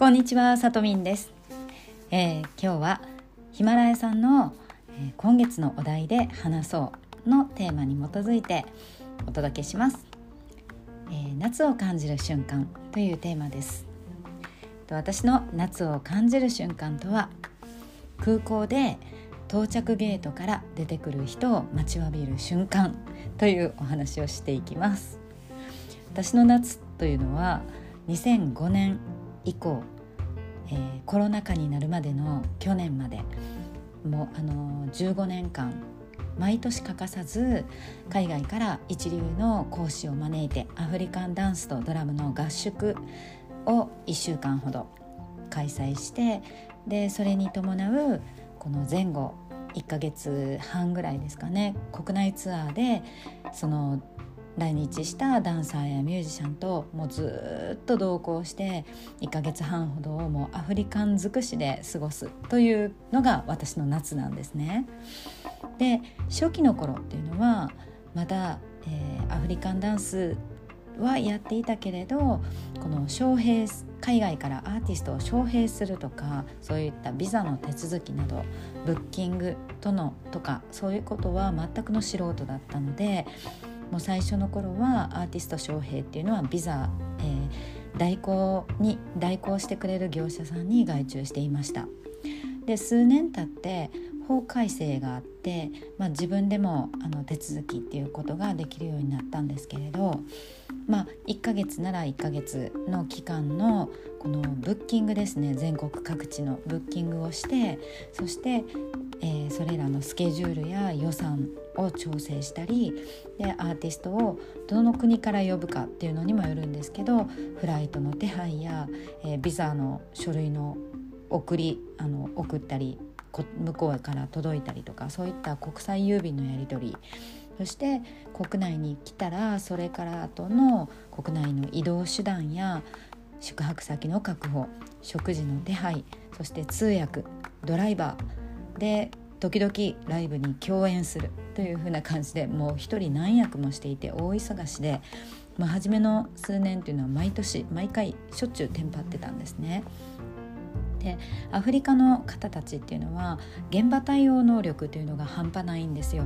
こんにちは、さとみんです、えー、今日はヒマラヤさんの、えー、今月のお題で話そうのテーマに基づいてお届けします、えー、夏を感じる瞬間というテーマです。私の夏を感じる瞬間とは空港で到着ゲートから出てくる人を待ちわびる瞬間というお話をしていきます。私の夏というのは2005年以降、えー、コロナ禍になるまでの去年までもうあの15年間毎年欠かさず海外から一流の講師を招いてアフリカンダンスとドラムの合宿を1週間ほど開催してでそれに伴うこの前後1ヶ月半ぐらいですかね国内ツアーでその来日したダンサーやミュージシャンともうずっと同行して1ヶ月半ほどをもうアフリカン尽くしで過ごすというのが私の夏なんですね。で初期の頃っていうのはまだ、えー、アフリカンダンスはやっていたけれどこの招聘海外からアーティストを招聘するとかそういったビザの手続きなどブッキングとのとかそういうことは全くの素人だったのでもう最初の頃はアーティスト招聘っていうのはビザ、えー、代行に代行してくれる業者さんに外注していました。で数年経って法改正があって、まあ、自分でもあの手続きっていうことができるようになったんですけれど、まあ、1ヶ月なら1ヶ月の期間のこのブッキングですね全国各地のブッキングをしてそして、えー、それらのスケジュールや予算を調整したりでアーティストをどの国から呼ぶかっていうのにもよるんですけどフライトの手配や、えー、ビザの書類の送りあの送ったり向こうから届いたりとかそういった国際郵便のやり取り。そして国内に来たらそれから後の国内の移動手段や宿泊先の確保食事の手配そして通訳ドライバーで時々ライブに共演するという風な感じでもう一人何役もしていて大忙しで、まあ、初めの数年っていうのは毎年毎回しょっちゅうテンパってたんですね。でアフリカの方たちっていうのは現場対応能力というのが半端ないんですよ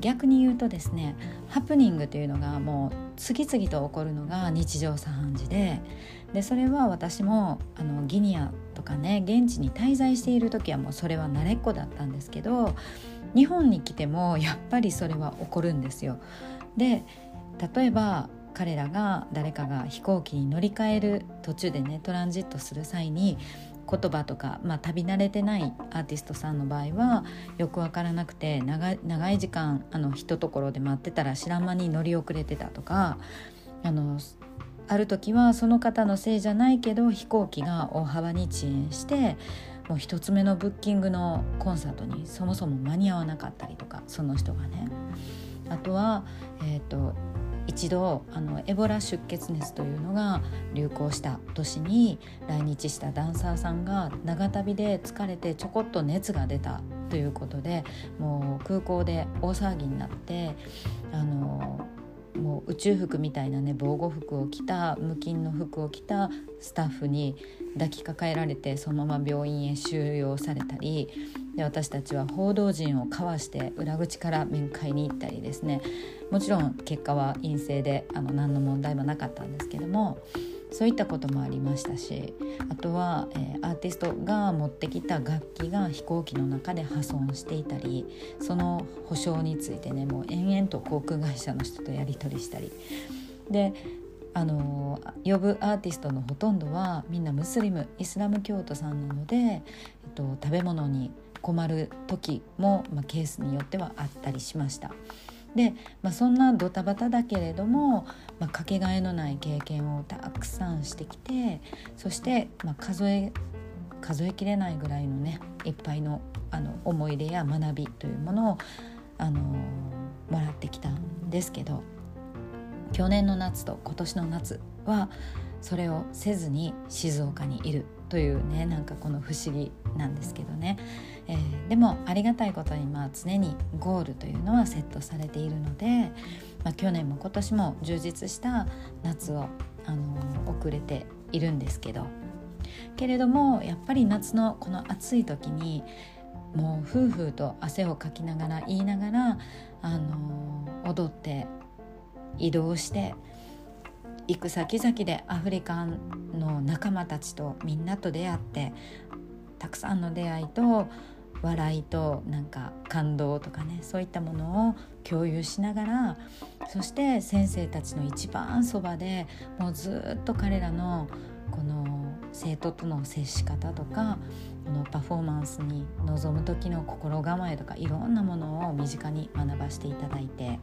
逆に言うとですねハプニングというのがもう次々と起こるのが日常茶飯事ででそれは私もあのギニアとかね現地に滞在している時はもうそれは慣れっこだったんですけど日本に来てもやっぱりそれは起こるんですよ。で例えば彼らが誰かが飛行機に乗り換える途中でねトランジットする際に言葉とか、まあ、旅慣れてないアーティストさんの場合はよく分からなくて長い時間あの一ところで待ってたら知らん間に乗り遅れてたとかあのある時はその方のせいじゃないけど飛行機が大幅に遅延してもう一つ目のブッキングのコンサートにそもそも間に合わなかったりとかその人がね。あとは、えーと一度あのエボラ出血熱というのが流行した年に来日したダンサーさんが長旅で疲れてちょこっと熱が出たということでもう空港で大騒ぎになってあのもう宇宙服みたいなね防護服を着た無菌の服を着たスタッフに抱きかかえられてそのまま病院へ収容されたりで私たちは報道陣をかわして裏口から面会に行ったりですね。もちろん結果は陰性であの何の問題もなかったんですけどもそういったこともありましたしあとは、えー、アーティストが持ってきた楽器が飛行機の中で破損していたりその保証についてねもう延々と航空会社の人とやり取りしたりであの呼ぶアーティストのほとんどはみんなムスリムイスラム教徒さんなので、えっと、食べ物に困る時も、まあ、ケースによってはあったりしました。で、まあ、そんなドタバタだけれども、まあ、かけがえのない経験をたくさんしてきてそして、まあ、数え数えきれないぐらいのねいっぱいのあの思い出や学びというものを、あのもらってきたんですけど去年の夏と今年の夏はそれをせずに静岡にいるというねなんかこの不思議なんですけどね、でもありがたいことにまあ常にゴールというのはセットされているので、まあ、去年も今年も充実した夏を、あの、遅れているんですけどけれどもやっぱり夏のこの暑い時にもう夫婦と汗をかきながら言いながら、あの踊って移動して行く先々でアフリカンの仲間たちとみんなと出会ってたくさんの出会いと笑いとなんか感動とかねそういったものを共有しながらそして先生たちの一番そばでもうずっと彼らのこの生徒との接し方とかこのパフォーマンスに臨む時の心構えとかいろんなものを身近に学ばせていただいて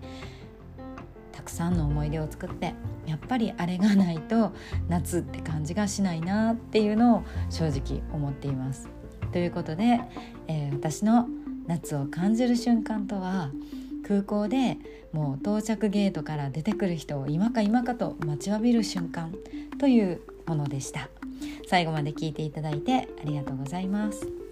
たくさんの思い出を作ってやっぱりあれがないと夏って感じがしないなっていうのを正直思っています。ということで、えー、私の夏を感じる瞬間とは空港でもう到着ゲートから出てくる人を今か今かと待ちわびる瞬間というものでした。最後まで聞いていただいてありがとうございます。